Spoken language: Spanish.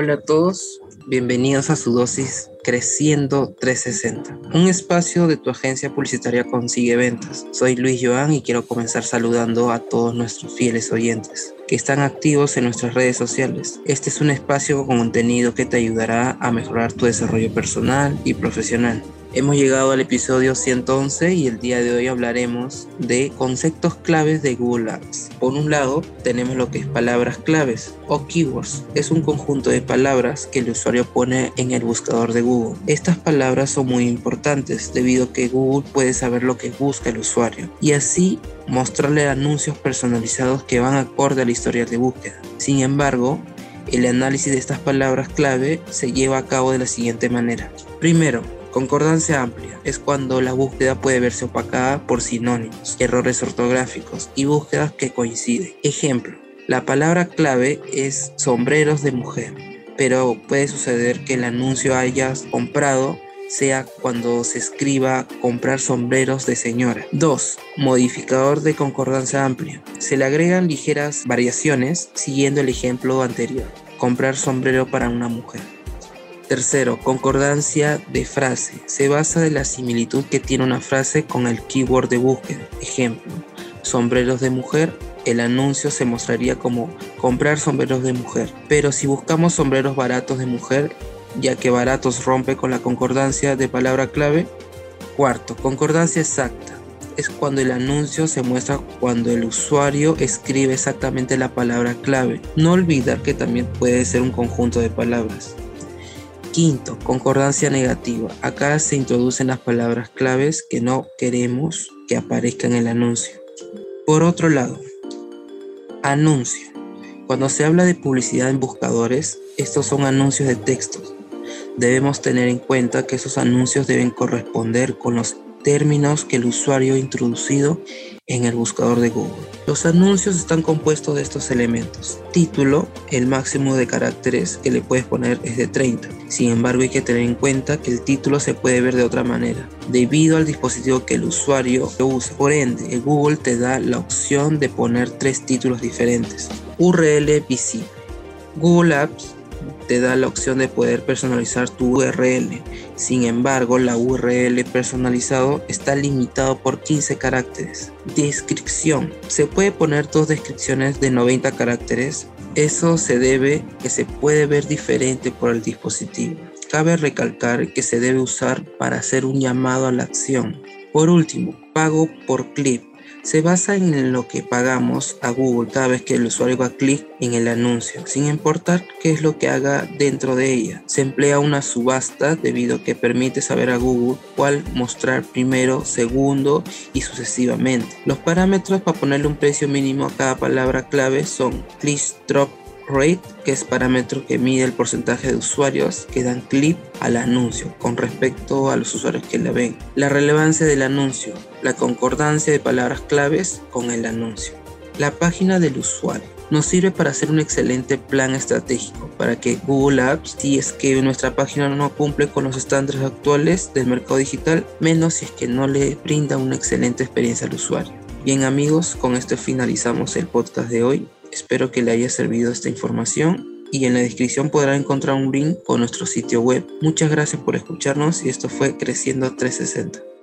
Hola a todos, bienvenidos a su dosis Creciendo 360, un espacio de tu agencia publicitaria Consigue Ventas. Soy Luis Joan y quiero comenzar saludando a todos nuestros fieles oyentes que están activos en nuestras redes sociales. Este es un espacio con contenido que te ayudará a mejorar tu desarrollo personal y profesional. Hemos llegado al episodio 111 y el día de hoy hablaremos de conceptos claves de Google Ads. Por un lado, tenemos lo que es palabras claves o keywords. Es un conjunto de palabras que el usuario pone en el buscador de Google. Estas palabras son muy importantes debido a que Google puede saber lo que busca el usuario y así mostrarle anuncios personalizados que van acorde a la historia de búsqueda. Sin embargo, el análisis de estas palabras clave se lleva a cabo de la siguiente manera. Primero, Concordancia amplia es cuando la búsqueda puede verse opacada por sinónimos, errores ortográficos y búsquedas que coinciden. Ejemplo, la palabra clave es sombreros de mujer, pero puede suceder que el anuncio hayas comprado sea cuando se escriba comprar sombreros de señora. 2. Modificador de concordancia amplia. Se le agregan ligeras variaciones siguiendo el ejemplo anterior. Comprar sombrero para una mujer. Tercero, concordancia de frase. Se basa de la similitud que tiene una frase con el keyword de búsqueda. Ejemplo, sombreros de mujer, el anuncio se mostraría como comprar sombreros de mujer. Pero si buscamos sombreros baratos de mujer, ya que baratos rompe con la concordancia de palabra clave. Cuarto, concordancia exacta. Es cuando el anuncio se muestra cuando el usuario escribe exactamente la palabra clave. No olvidar que también puede ser un conjunto de palabras. Quinto, concordancia negativa. Acá se introducen las palabras claves que no queremos que aparezcan en el anuncio. Por otro lado, anuncio. Cuando se habla de publicidad en buscadores, estos son anuncios de textos. Debemos tener en cuenta que esos anuncios deben corresponder con los términos que el usuario ha introducido en el buscador de Google. Los anuncios están compuestos de estos elementos. Título, el máximo de caracteres que le puedes poner es de 30. Sin embargo, hay que tener en cuenta que el título se puede ver de otra manera, debido al dispositivo que el usuario usa. Por ende, Google te da la opción de poner tres títulos diferentes. URL visible. Google Apps te da la opción de poder personalizar tu URL. Sin embargo, la URL personalizado está limitado por 15 caracteres. Descripción. Se puede poner dos descripciones de 90 caracteres. Eso se debe que se puede ver diferente por el dispositivo. Cabe recalcar que se debe usar para hacer un llamado a la acción. Por último, pago por clip se basa en lo que pagamos a Google cada vez que el usuario da clic en el anuncio, sin importar qué es lo que haga dentro de ella. Se emplea una subasta debido a que permite saber a Google cuál mostrar primero, segundo y sucesivamente. Los parámetros para ponerle un precio mínimo a cada palabra clave son click drop rate, que es parámetro que mide el porcentaje de usuarios que dan clic al anuncio con respecto a los usuarios que la ven. La relevancia del anuncio, la concordancia de palabras claves con el anuncio. La página del usuario nos sirve para hacer un excelente plan estratégico para que Google Apps, si es que nuestra página no cumple con los estándares actuales del mercado digital, menos si es que no le brinda una excelente experiencia al usuario. Bien amigos, con esto finalizamos el podcast de hoy. Espero que le haya servido esta información y en la descripción podrá encontrar un link con nuestro sitio web. Muchas gracias por escucharnos y esto fue Creciendo 360.